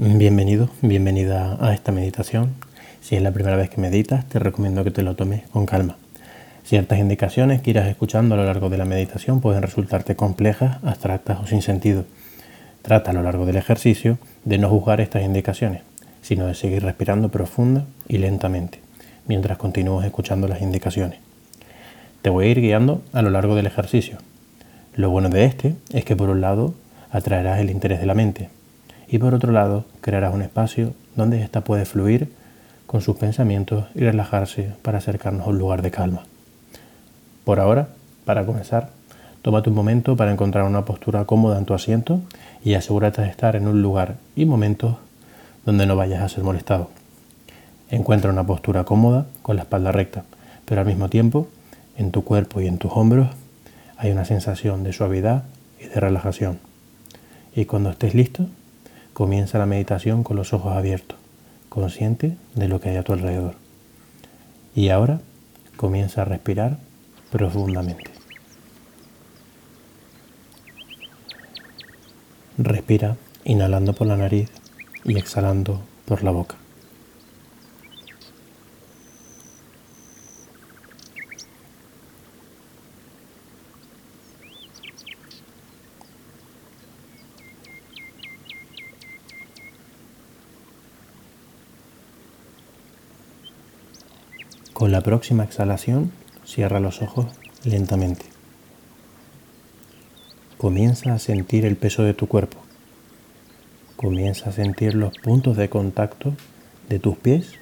Bienvenido, bienvenida a esta meditación. Si es la primera vez que meditas, te recomiendo que te lo tomes con calma. Ciertas indicaciones que irás escuchando a lo largo de la meditación pueden resultarte complejas, abstractas o sin sentido. Trata a lo largo del ejercicio de no juzgar estas indicaciones, sino de seguir respirando profunda y lentamente, mientras continúas escuchando las indicaciones. Te voy a ir guiando a lo largo del ejercicio. Lo bueno de este es que por un lado atraerás el interés de la mente, y por otro lado crearás un espacio donde ésta puede fluir con sus pensamientos y relajarse para acercarnos a un lugar de calma. Por ahora, para comenzar, tómate un momento para encontrar una postura cómoda en tu asiento y asegúrate de estar en un lugar y momentos donde no vayas a ser molestado. Encuentra una postura cómoda con la espalda recta, pero al mismo tiempo en tu cuerpo y en tus hombros hay una sensación de suavidad y de relajación. Y cuando estés listo, Comienza la meditación con los ojos abiertos, consciente de lo que hay a tu alrededor. Y ahora comienza a respirar profundamente. Respira inhalando por la nariz y exhalando por la boca. Con la próxima exhalación, cierra los ojos lentamente. Comienza a sentir el peso de tu cuerpo. Comienza a sentir los puntos de contacto de tus pies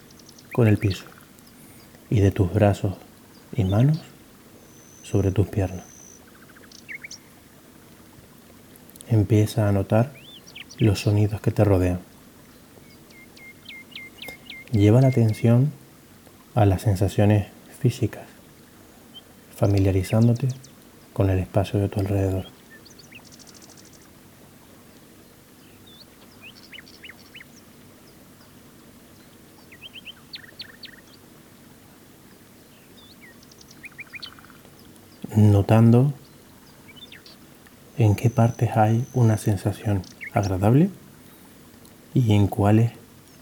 con el piso y de tus brazos y manos sobre tus piernas. Empieza a notar los sonidos que te rodean. Lleva la atención a las sensaciones físicas, familiarizándote con el espacio de tu alrededor. Notando en qué partes hay una sensación agradable y en cuáles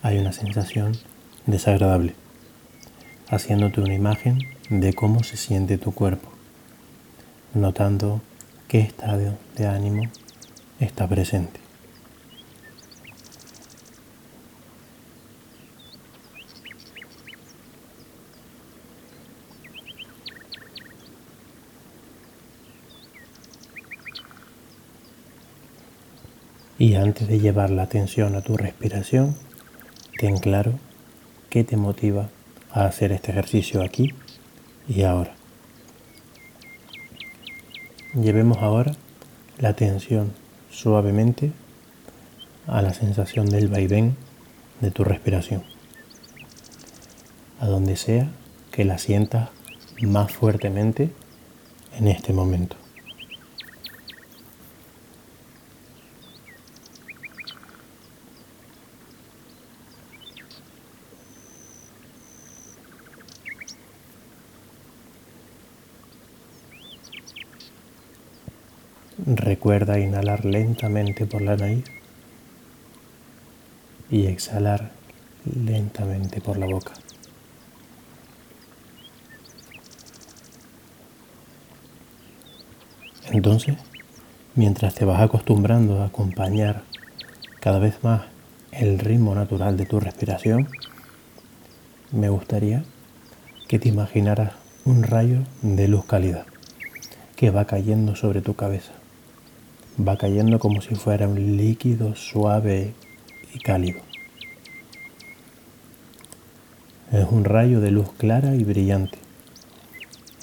hay una sensación desagradable haciéndote una imagen de cómo se siente tu cuerpo, notando qué estado de ánimo está presente. Y antes de llevar la atención a tu respiración, ten claro qué te motiva a hacer este ejercicio aquí y ahora. Llevemos ahora la atención suavemente a la sensación del vaivén de tu respiración, a donde sea que la sientas más fuertemente en este momento. Recuerda inhalar lentamente por la nariz y exhalar lentamente por la boca. Entonces, mientras te vas acostumbrando a acompañar cada vez más el ritmo natural de tu respiración, me gustaría que te imaginaras un rayo de luz cálida que va cayendo sobre tu cabeza va cayendo como si fuera un líquido suave y cálido. Es un rayo de luz clara y brillante.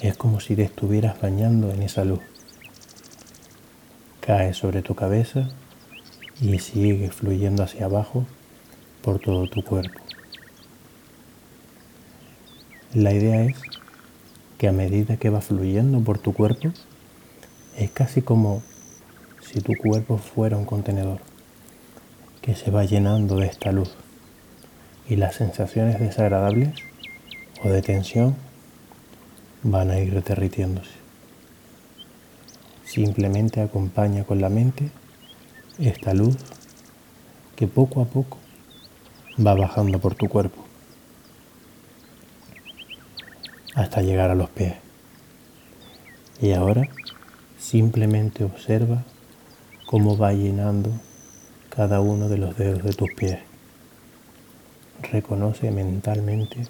Es como si te estuvieras bañando en esa luz. Cae sobre tu cabeza y sigue fluyendo hacia abajo por todo tu cuerpo. La idea es que a medida que va fluyendo por tu cuerpo, es casi como si tu cuerpo fuera un contenedor que se va llenando de esta luz y las sensaciones desagradables o de tensión van a ir derritiéndose. Simplemente acompaña con la mente esta luz que poco a poco va bajando por tu cuerpo hasta llegar a los pies. Y ahora simplemente observa cómo va llenando cada uno de los dedos de tus pies. Reconoce mentalmente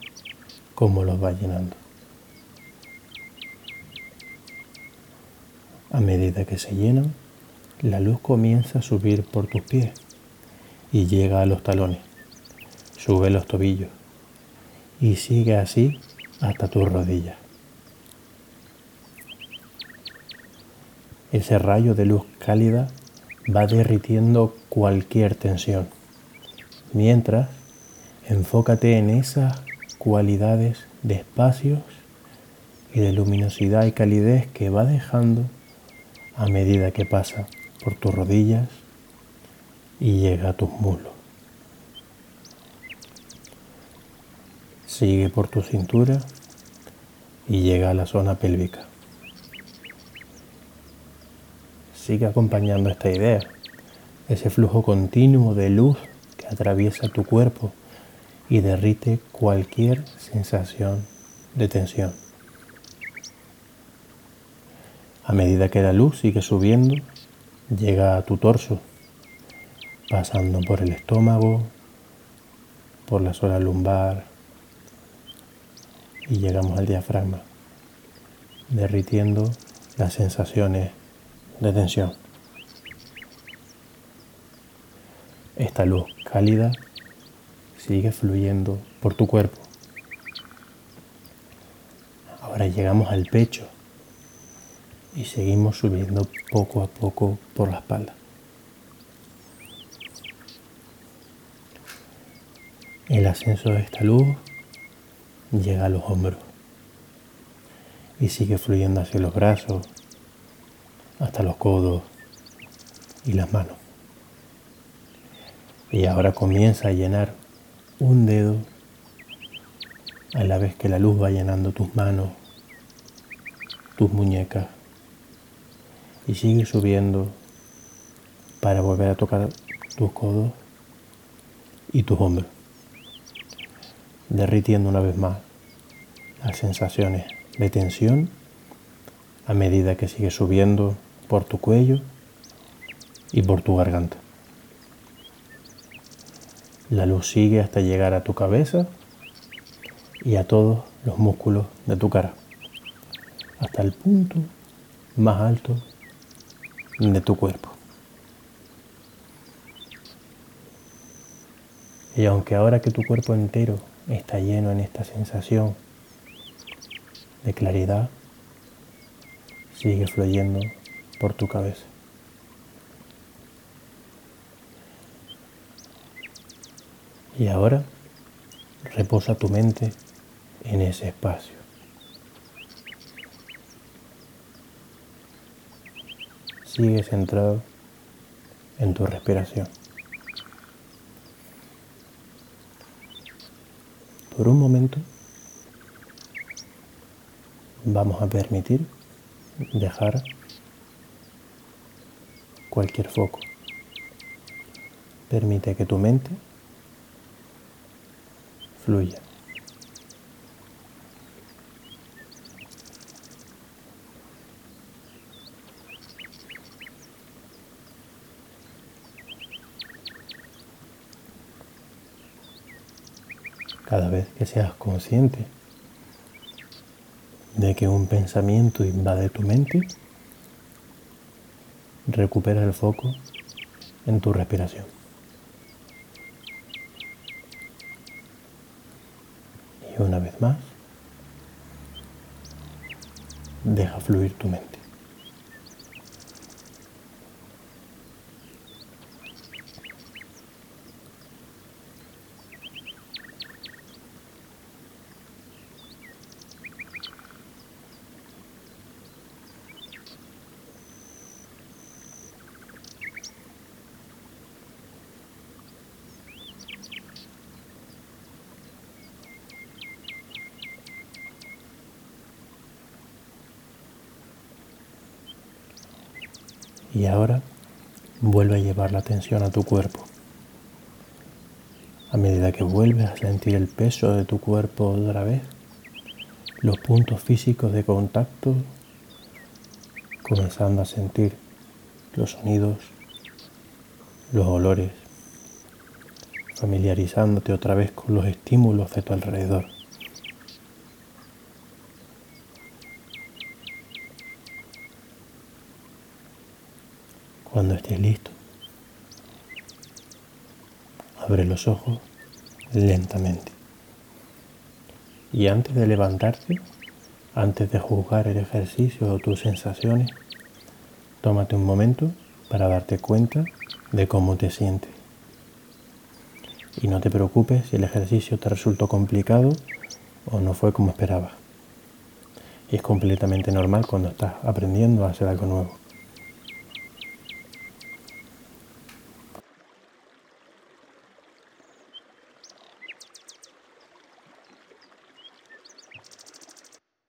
cómo los va llenando. A medida que se llenan, la luz comienza a subir por tus pies y llega a los talones, sube los tobillos y sigue así hasta tus rodillas. Ese rayo de luz cálida va derritiendo cualquier tensión, mientras enfócate en esas cualidades de espacios y de luminosidad y calidez que va dejando a medida que pasa por tus rodillas y llega a tus muslos. Sigue por tu cintura y llega a la zona pélvica. Sigue acompañando esta idea, ese flujo continuo de luz que atraviesa tu cuerpo y derrite cualquier sensación de tensión. A medida que la luz sigue subiendo, llega a tu torso, pasando por el estómago, por la zona lumbar y llegamos al diafragma, derritiendo las sensaciones de tensión. Esta luz cálida sigue fluyendo por tu cuerpo. Ahora llegamos al pecho y seguimos subiendo poco a poco por la espalda. El ascenso de esta luz llega a los hombros y sigue fluyendo hacia los brazos, hasta los codos y las manos. Y ahora comienza a llenar un dedo a la vez que la luz va llenando tus manos, tus muñecas, y sigue subiendo para volver a tocar tus codos y tus hombros, derritiendo una vez más las sensaciones de tensión a medida que sigue subiendo por tu cuello y por tu garganta. La luz sigue hasta llegar a tu cabeza y a todos los músculos de tu cara, hasta el punto más alto de tu cuerpo. Y aunque ahora que tu cuerpo entero está lleno en esta sensación de claridad, sigue fluyendo por tu cabeza. Y ahora reposa tu mente en ese espacio. Sigue centrado en tu respiración. Por un momento vamos a permitir dejar cualquier foco. Permite que tu mente fluya. cada vez que seas consciente de que un pensamiento invade tu mente, recupera el foco en tu respiración. Y una vez más, deja fluir tu mente. Y ahora vuelve a llevar la atención a tu cuerpo, A medida que vuelves a sentir el peso de tu cuerpo otra vez, los puntos físicos de contacto, comenzando a sentir los sonidos, los olores, familiarizándote otra vez con los estímulos de tu alrededor. Cuando estés listo, abre los ojos lentamente. Y antes de levantarte, antes de juzgar el ejercicio o tus sensaciones, tómate un momento para darte cuenta de cómo te sientes. Y no te preocupes si el ejercicio te resultó complicado o no fue como esperabas. Es completamente normal cuando estás aprendiendo a hacer algo nuevo.